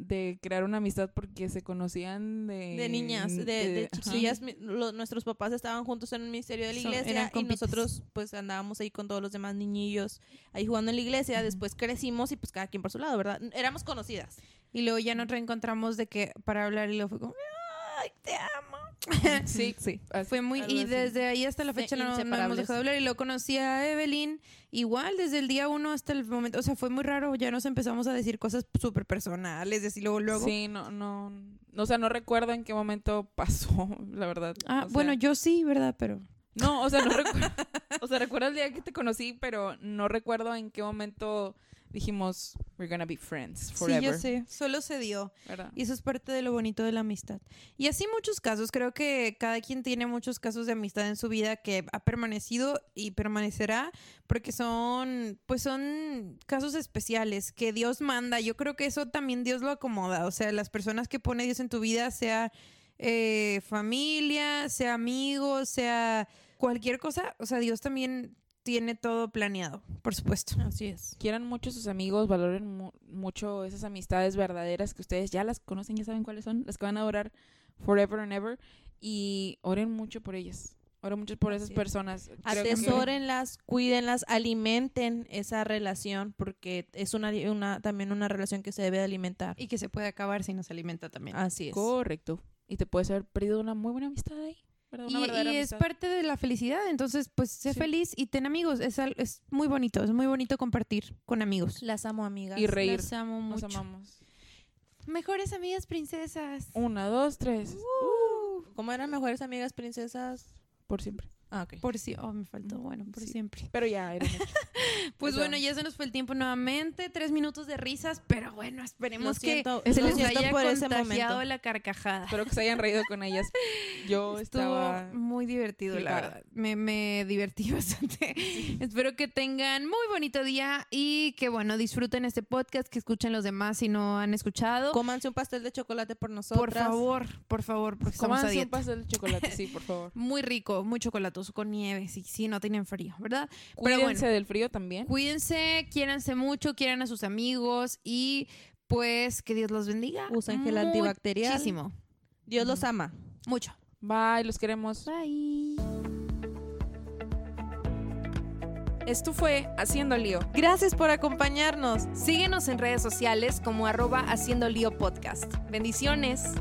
de crear una amistad porque se conocían de... de niñas, de, de chiquillas. mi- lo- nuestros papás estaban juntos en un ministerio de la iglesia y nosotros pues andábamos ahí con todos los demás niñillos ahí jugando en la iglesia. Después crecimos y pues cada quien por su lado, ¿verdad? Éramos conocidas. Y luego ya nos reencontramos de que para hablar y luego fue como, ay, te amo. [laughs] Sí, sí. Fue muy, y así. desde ahí hasta la fecha no, no hemos dejado de hablar. Y luego conocí a Evelyn, igual desde el día uno hasta el momento. O sea, fue muy raro. Ya nos empezamos a decir cosas súper personales, así luego, luego. Sí, no, no... O sea, no recuerdo en qué momento pasó, [laughs] la verdad. Ah, O sea, bueno, yo sí, ¿verdad? Pero No, o sea, no recuerdo... [laughs] O sea, recuerdo el día que te conocí, pero no recuerdo en qué momento dijimos, we're gonna be friends forever. sí, yo sé. Solo se dio. ¿verdad? Y eso es parte de lo bonito de la amistad. Y así muchos casos. Creo que cada quien tiene muchos casos de amistad en su vida que ha permanecido y permanecerá porque son, pues son casos especiales que Dios manda. Yo creo que eso también Dios lo acomoda. O sea, las personas que pone Dios en tu vida, sea eh, familia, sea amigos, sea cualquier cosa. O sea, Dios también tiene todo planeado, por supuesto. Así es. Quieran mucho a sus amigos, valoren mu- mucho esas amistades verdaderas que ustedes ya las conocen, ya saben cuáles son, las que van a durar forever and ever. Y oren mucho por ellas. Oren mucho por esas es. personas. Creo que- Atesórenlas, cuídenlas, alimenten esa relación porque es una, una también una relación que se debe de alimentar. Y que se puede acabar si nos alimenta también. Así es. Correcto. Y te puedes haber perdido una muy buena amistad ahí. ¿Verdad? Una Y, verdadera y es amistad. parte de la felicidad, entonces pues sé Sí. feliz y ten amigos, es, es muy bonito, es muy bonito compartir con amigos. Las amo, amigas. Y reír. Las amo Nos mucho. amamos. Mejores amigas princesas. Una, dos, tres. Uh, ¿Cómo eran mejores amigas princesas? Por siempre. Ah, ok. Por si, oh, me faltó, bueno, por Sí. siempre. Pero ya, era. [laughs] Pues bueno, ya se nos fue el tiempo nuevamente, tres minutos de risas, pero bueno, esperemos siento, que se les haya por contagiado la carcajada. Espero que se hayan reído con ellas. [laughs] Yo Estuvo estaba... muy divertido, la verdad. Me, me divertí [laughs] bastante. Espero que tengan muy bonito día y que, bueno, disfruten este podcast, que escuchen los demás si no han escuchado. Cómanse un pastel de chocolate por nosotros. Por favor, por favor, porque estamos a Cómanse un pastel de chocolate, sí, por favor. Muy rico, muy con nieve, si, si no tienen frío, ¿verdad? Cuídense del frío también. Cuídense, quiéranse mucho, quieran a sus amigos y pues que Dios los bendiga. Usen gel antibacterial. Muchísimo. Dios los ama. Mucho. Bye, los queremos. Bye. Esto fue Haciendo Lío. Gracias por acompañarnos. Síguenos en redes sociales como arroba Haciendo Lío Podcast. Bendiciones.